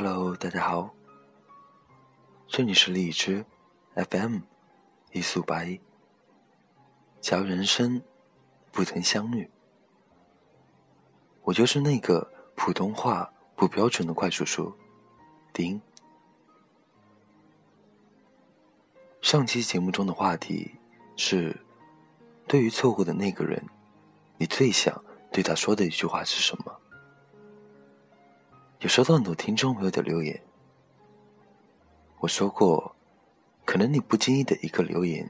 Hello，大家好，这里是荔枝 FM 一素白。假如人生不曾相遇，我就是那个普通话不标准的怪叔叔丁。上期节目中的话题是：对于错过的那个人，你最想对他说的一句话是什么？有收到很多听众朋友的留言，我说过，可能你不经意的一个留言，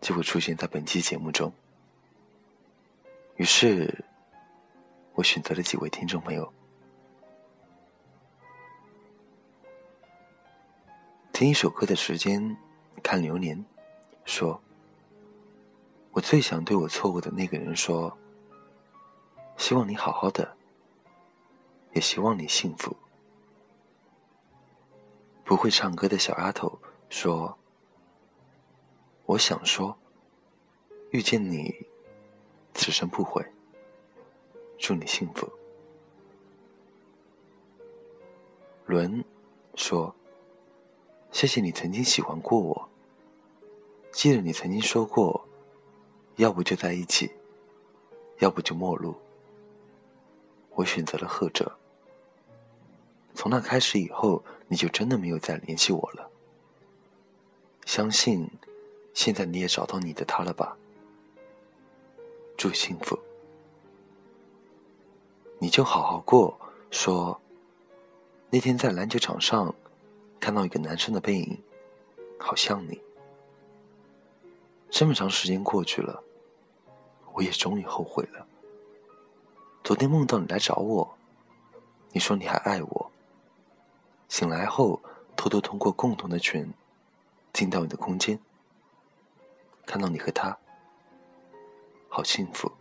就会出现在本期节目中。于是，我选择了几位听众朋友，听一首歌的时间，看流年，说，我最想对我错过的那个人说，希望你好好的。也希望你幸福。不会唱歌的小丫头说：“我想说，遇见你，此生不悔。祝你幸福。”伦说：“谢谢你曾经喜欢过我。记得你曾经说过，要不就在一起，要不就陌路。我选择了后者。”从那开始以后，你就真的没有再联系我了。相信，现在你也找到你的他了吧？祝幸福。你就好好过。说，那天在篮球场上，看到一个男生的背影，好像你。这么长时间过去了，我也终于后悔了。昨天梦到你来找我，你说你还爱我。醒来后，偷偷通过共同的群，进到你的空间，看到你和他，好幸福。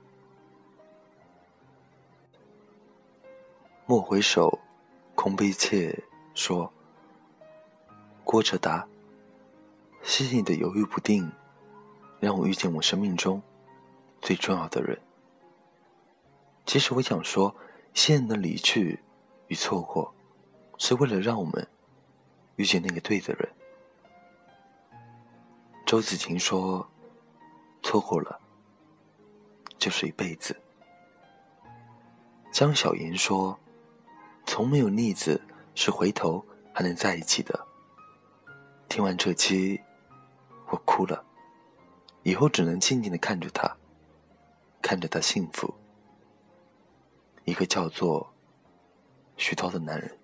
莫回首，空悲切。说，郭哲达，谢谢你的犹豫不定，让我遇见我生命中最重要的人。其实我想说，现在的离去与错过。是为了让我们遇见那个对的人。周子晴说：“错过了，就是一辈子。”江小妍说：“从没有例子是回头还能在一起的。”听完这期，我哭了。以后只能静静的看着他，看着他幸福。一个叫做徐涛的男人。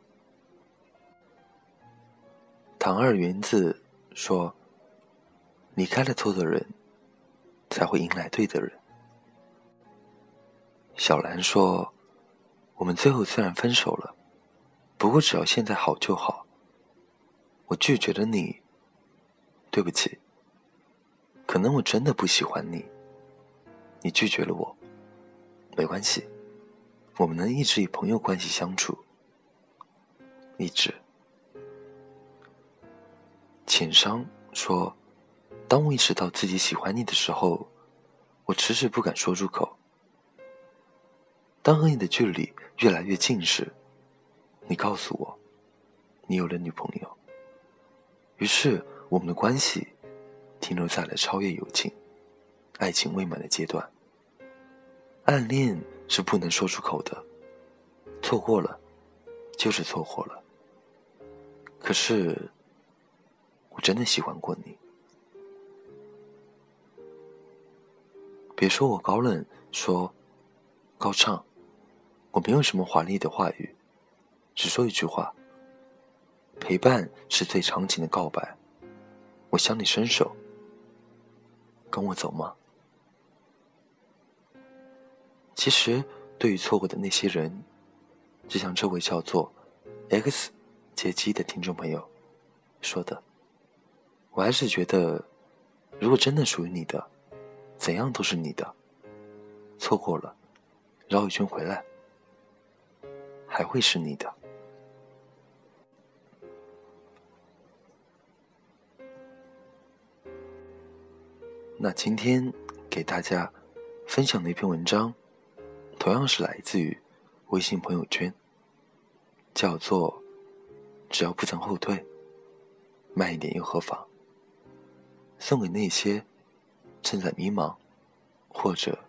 唐二园子说：“离开了错的人，才会迎来对的人。”小兰说：“我们最后虽然分手了，不过只要现在好就好。我拒绝了你，对不起。可能我真的不喜欢你，你拒绝了我，没关系，我们能一直以朋友关系相处，一直。”浅商说：“当我意识到自己喜欢你的时候，我迟迟不敢说出口。当和你的距离越来越近时，你告诉我，你有了女朋友。于是，我们的关系停留在了超越友情、爱情未满的阶段。暗恋是不能说出口的，错过了，就是错过了。可是。”我真的喜欢过你。别说我高冷，说高唱，我没有什么华丽的话语，只说一句话：陪伴是最长情的告白。我向你伸手，跟我走吗？其实，对于错过的那些人，就像这位叫做 X 杰基的听众朋友说的。我还是觉得，如果真的属于你的，怎样都是你的。错过了，绕一圈回来，还会是你的。那今天给大家分享的一篇文章，同样是来自于微信朋友圈，叫做《只要不曾后退，慢一点又何妨？送给那些正在迷茫或者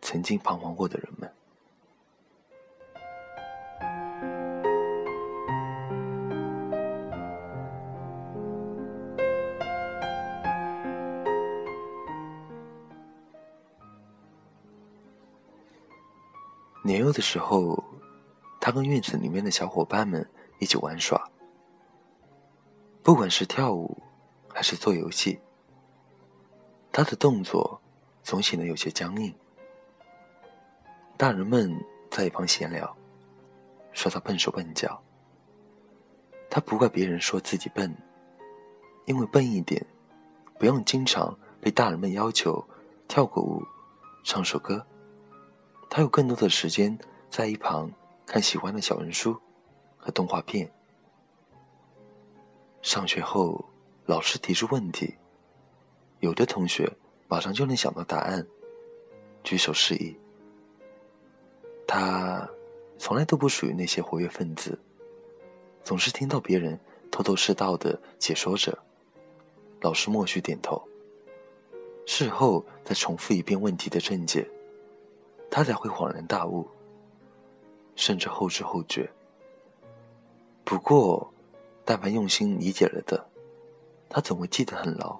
曾经彷徨过的人们。年幼的时候，他跟院子里面的小伙伴们一起玩耍。不管是跳舞，还是做游戏，他的动作总显得有些僵硬。大人们在一旁闲聊，说他笨手笨脚。他不怪别人说自己笨，因为笨一点，不用经常被大人们要求跳个舞、唱首歌。他有更多的时间在一旁看喜欢的小人书和动画片。上学后，老师提出问题，有的同学马上就能想到答案，举手示意。他从来都不属于那些活跃分子，总是听到别人头头是道的解说着，老师默许点头，事后再重复一遍问题的正解。他才会恍然大悟，甚至后知后觉。不过，但凡用心理解了的，他总会记得很牢。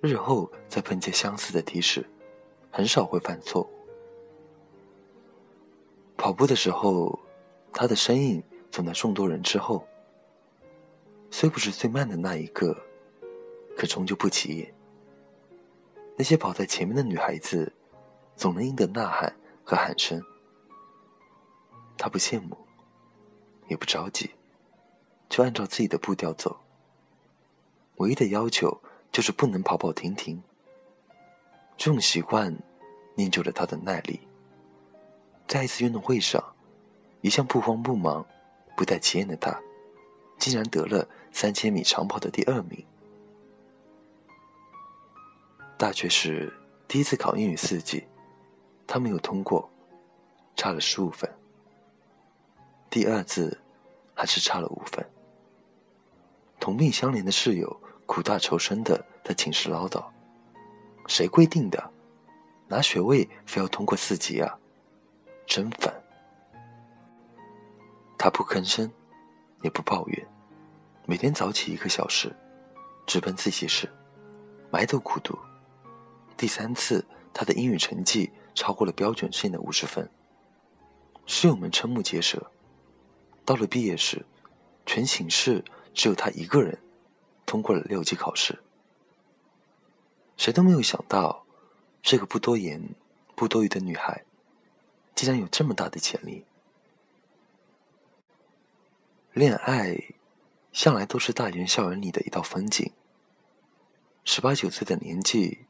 日后再碰见相似的提示，很少会犯错误。跑步的时候，他的身影总在众多人之后，虽不是最慢的那一个，可终究不起眼。那些跑在前面的女孩子。总能赢得呐喊和喊声。他不羡慕，也不着急，就按照自己的步调走。唯一的要求就是不能跑跑停停。这种习惯练就了他的耐力。在一次运动会上，一向不慌不忙、不带起眼的他，竟然得了三千米长跑的第二名。大学时第一次考英语四级。他没有通过，差了十五分。第二次，还是差了五分。同病相怜的室友苦大仇深的在寝室唠叨：“谁规定的？拿学位非要通过四级啊？真烦！”他不吭声，也不抱怨，每天早起一个小时，直奔自习室，埋头苦读。第三次，他的英语成绩。超过了标准线的五十分，室友们瞠目结舌。到了毕业时，全寝室只有他一个人通过了六级考试。谁都没有想到，这个不多言、不多语的女孩，竟然有这么大的潜力。恋爱，向来都是大学校园里的一道风景。十八九岁的年纪，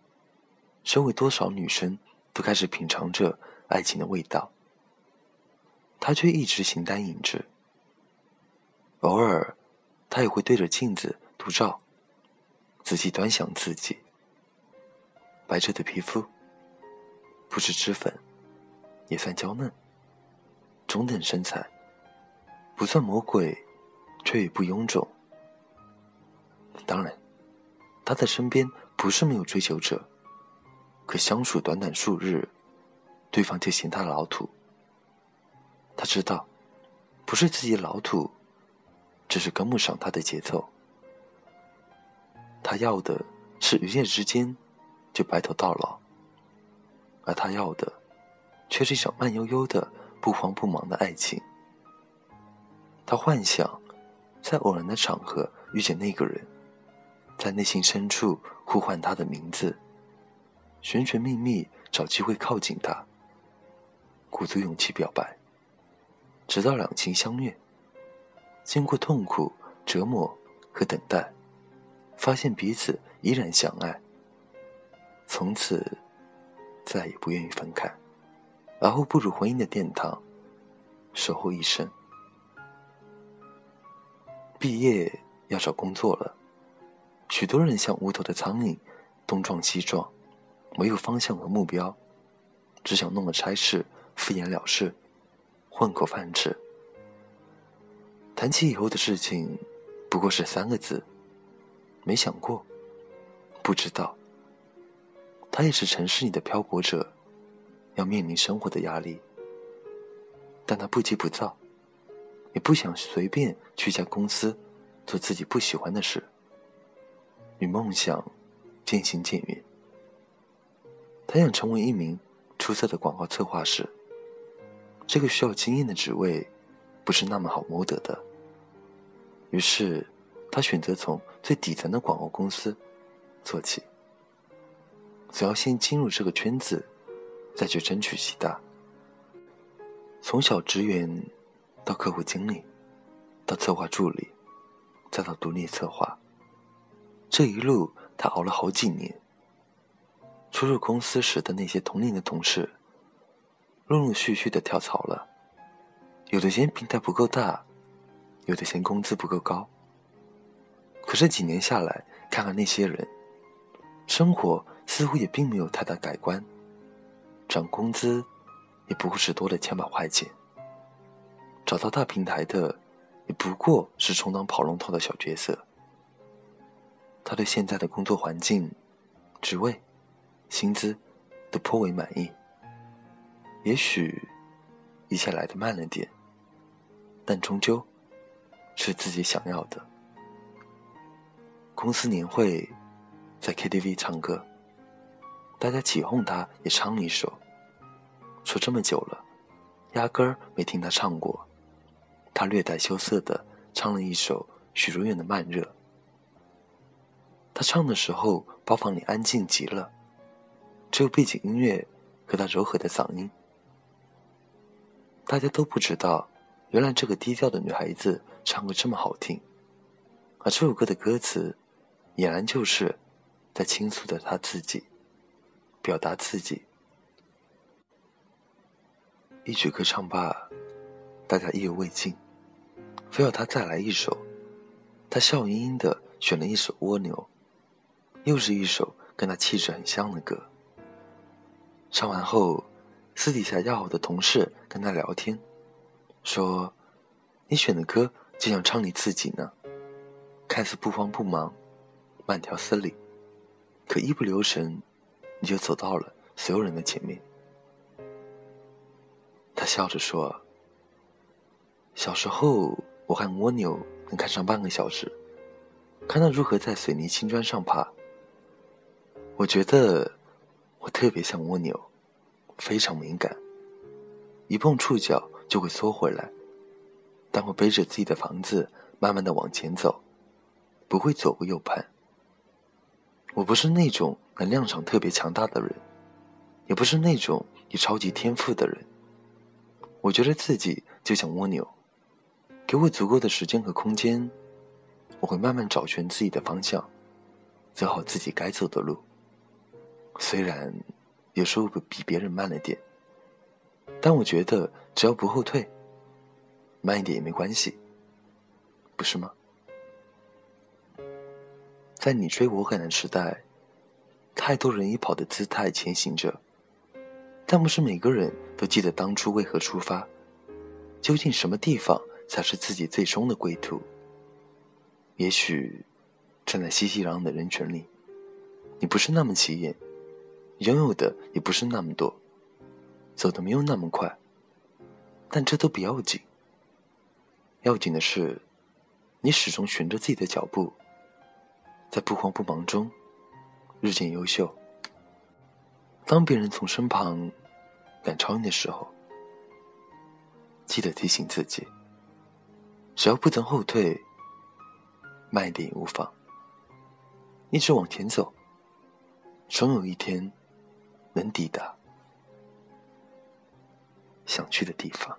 身为多少女生？都开始品尝着爱情的味道，他却一直形单影只。偶尔，他也会对着镜子独照，仔细端详自己。白着的皮肤，不是脂粉，也算娇嫩。中等身材，不算魔鬼，却也不臃肿。当然，他的身边不是没有追求者。可相处短短数日，对方就嫌他老土。他知道，不是自己老土，只是跟不上他的节奏。他要的是一夜之间就白头到老，而他要的却是一场慢悠悠的、不慌不忙的爱情。他幻想在偶然的场合遇见那个人，在内心深处呼唤他的名字。寻寻觅觅，找机会靠近他，鼓足勇气表白，直到两情相悦。经过痛苦、折磨和等待，发现彼此依然相爱，从此再也不愿意分开，而后步入婚姻的殿堂，守候一生。毕业要找工作了，许多人像无头的苍蝇，东撞西撞。没有方向和目标，只想弄个差事，敷衍了事，混口饭吃。谈起以后的事情，不过是三个字：没想过，不知道。他也是城市里的漂泊者，要面临生活的压力，但他不急不躁，也不想随便去一家公司做自己不喜欢的事，与梦想渐行渐远。他想成为一名出色的广告策划师，这个需要经验的职位不是那么好谋得的。于是，他选择从最底层的广告公司做起。总要先进入这个圈子，再去争取其他。从小职员，到客户经理，到策划助理，再到独立策划，这一路他熬了好几年。初入公司时的那些同龄的同事，陆陆续续的跳槽了，有的嫌平台不够大，有的嫌工资不够高。可是几年下来，看看那些人，生活。似乎也并没有太大改观，涨工资也不过是多了千把块钱。找到大平台的也不过是充当跑龙套的小角色。他对现在的工作环境、职位、薪资都颇为满意。也许一切来得慢了点，但终究是自己想要的。公司年会，在 KTV 唱歌。大家起哄，他也唱了一首。说这么久了，压根儿没听他唱过。他略带羞涩的唱了一首许茹芸的《慢热》。他唱的时候，包房里安静极了，只有背景音乐和他柔和的嗓音。大家都不知道，原来这个低调的女孩子唱歌这么好听。而这首歌的歌词，俨然就是在倾诉着他自己。表达自己，一曲歌唱罢，大家意犹未尽，非要他再来一首。他笑盈盈的选了一首《蜗牛》，又是一首跟他气质很像的歌。唱完后，私底下要好的同事跟他聊天，说：“你选的歌就像唱你自己呢，看似不慌不忙，慢条斯理，可一不留神。”你就走到了所有人的前面。他笑着说：“小时候，我看蜗牛能看上半个小时，看它如何在水泥青砖上爬。我觉得我特别像蜗牛，非常敏感，一碰触角就会缩回来。但我背着自己的房子，慢慢的往前走，不会左顾右盼。我不是那种。”能量场特别强大的人，也不是那种有超级天赋的人。我觉得自己就像蜗牛，给我足够的时间和空间，我会慢慢找寻自己的方向，走好自己该走的路。虽然有时候比别人慢了点，但我觉得只要不后退，慢一点也没关系，不是吗？在你追我赶的时代。太多人以跑的姿态前行着，但不是每个人都记得当初为何出发，究竟什么地方才是自己最终的归途？也许，站在熙熙攘攘的人群里，你不是那么起眼，拥有的也不是那么多，走的没有那么快，但这都不要紧。要紧的是，你始终循着自己的脚步，在不慌不忙中。日渐优秀。当别人从身旁赶超你的时候，记得提醒自己：只要不曾后退，慢一点也无妨。一直往前走，总有一天能抵达想去的地方。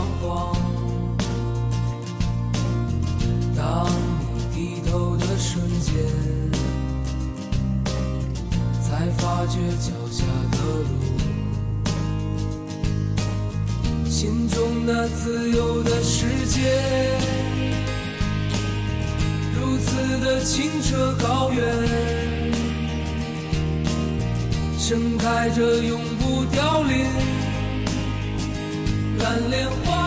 当你低头的瞬间，才发觉脚下的路，心中那自由的世界，如此的清澈高远。盛开着永不凋零蓝莲花。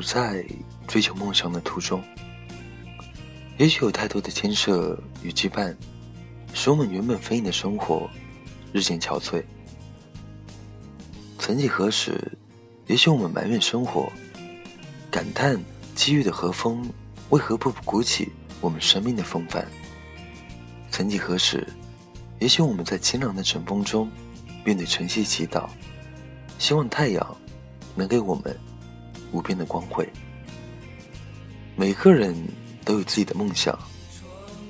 走在追求梦想的途中，也许有太多的牵涉与羁绊。使我们原本丰盈的生活日渐憔悴。曾几何时，也许我们埋怨生活，感叹机遇的和风为何不鼓起我们生命的风帆。曾几何时，也许我们在清凉的晨风中面对晨曦祈祷，希望太阳能给我们无边的光辉。每个人都有自己的梦想，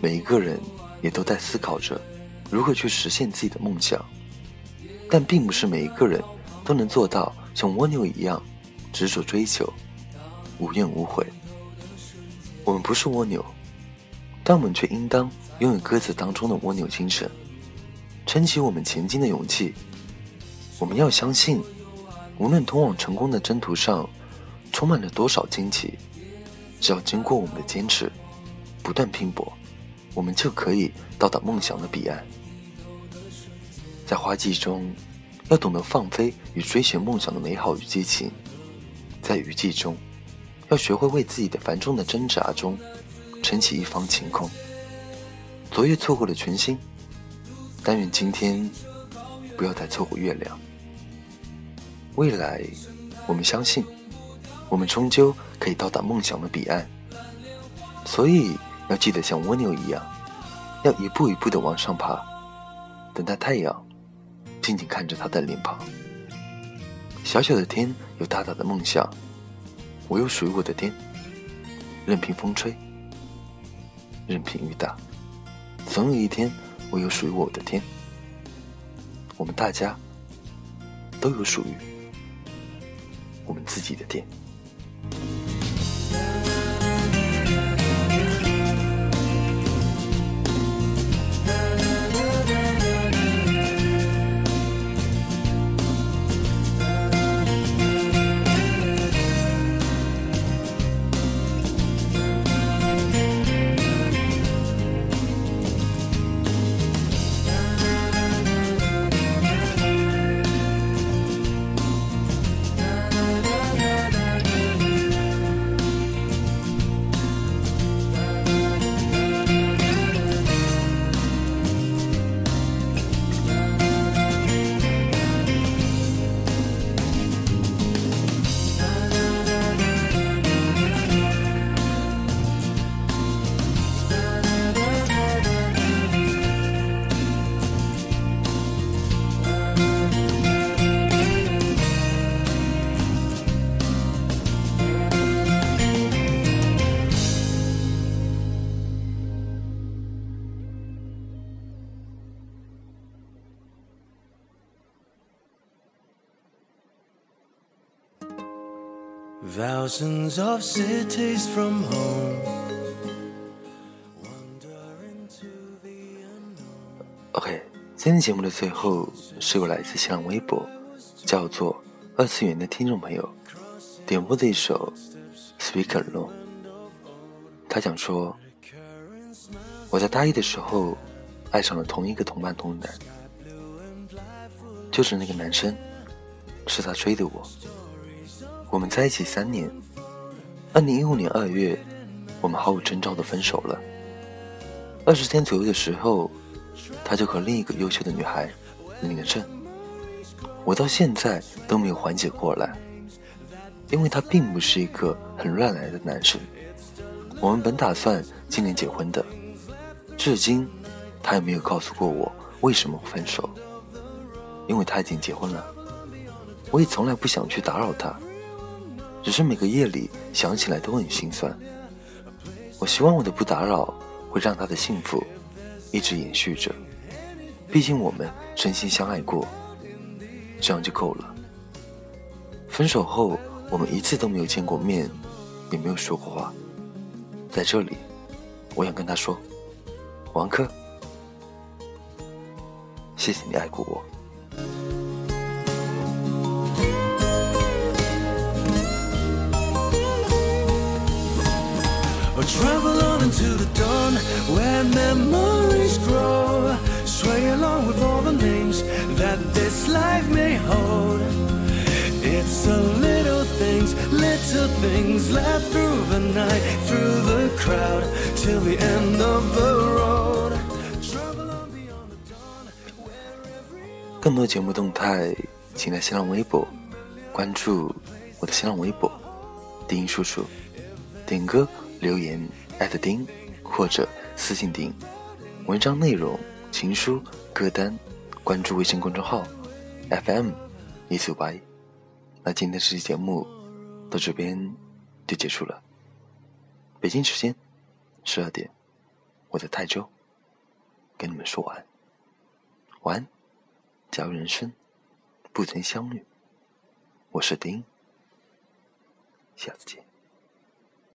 每一个人。也都在思考着如何去实现自己的梦想，但并不是每一个人都能做到像蜗牛一样执着追求，无怨无悔。我们不是蜗牛，但我们却应当拥有鸽子当中的蜗牛精神，撑起我们前进的勇气。我们要相信，无论通往成功的征途上充满了多少惊奇，只要经过我们的坚持，不断拼搏。我们就可以到达梦想的彼岸。在花季中，要懂得放飞与追寻梦想的美好与激情；在雨季中，要学会为自己的繁重的挣扎中撑起一方晴空。昨夜错过了群星，但愿今天不要再错过月亮。未来，我们相信，我们终究可以到达梦想的彼岸。所以。要记得像蜗牛一样，要一步一步的往上爬，等待太阳，静静看着他的脸庞。小小的天有大大的梦想，我有属于我的天，任凭风吹，任凭雨打，总有一天我有属于我的天。我们大家都有属于我们自己的天。OK，今天节目的最后是由来自新浪微博叫做二次元的听众朋友点播的一首《Speak Alone》。他讲说，我在大一的时候爱上了同一个同班同男，就是那个男生，是他追的我。我们在一起三年，二零一五年二月，我们毫无征兆的分手了。二十天左右的时候，他就和另一个优秀的女孩领了证。我到现在都没有缓解过来，因为他并不是一个很乱来的男生。我们本打算今年结婚的，至今他也没有告诉过我为什么分手，因为他已经结婚了。我也从来不想去打扰他，只是每个夜里想起来都很心酸。我希望我的不打扰会让他的幸福一直延续着，毕竟我们真心相爱过，这样就够了。分手后，我们一次都没有见过面，也没有说过话。在这里，我想跟他说，王珂，谢谢你爱过我。Travel on into the dawn where memories grow. Sway along with all the names that this life may hold. It's the little things, little things left through the night, through the crowd, till the end of the road. Travel on beyond the dawn. 更多节目动态，请在新浪微博关注我的新浪微博“丁叔叔”，点歌。 留言艾特丁或者私信丁，文章内容、情书、歌单，关注微信公众号 FM 一四五八一。那今天这期节目到这边就结束了。北京时间十二点，我在泰州跟你们说晚安。晚安，假如人生不曾相遇，我是丁，下次见。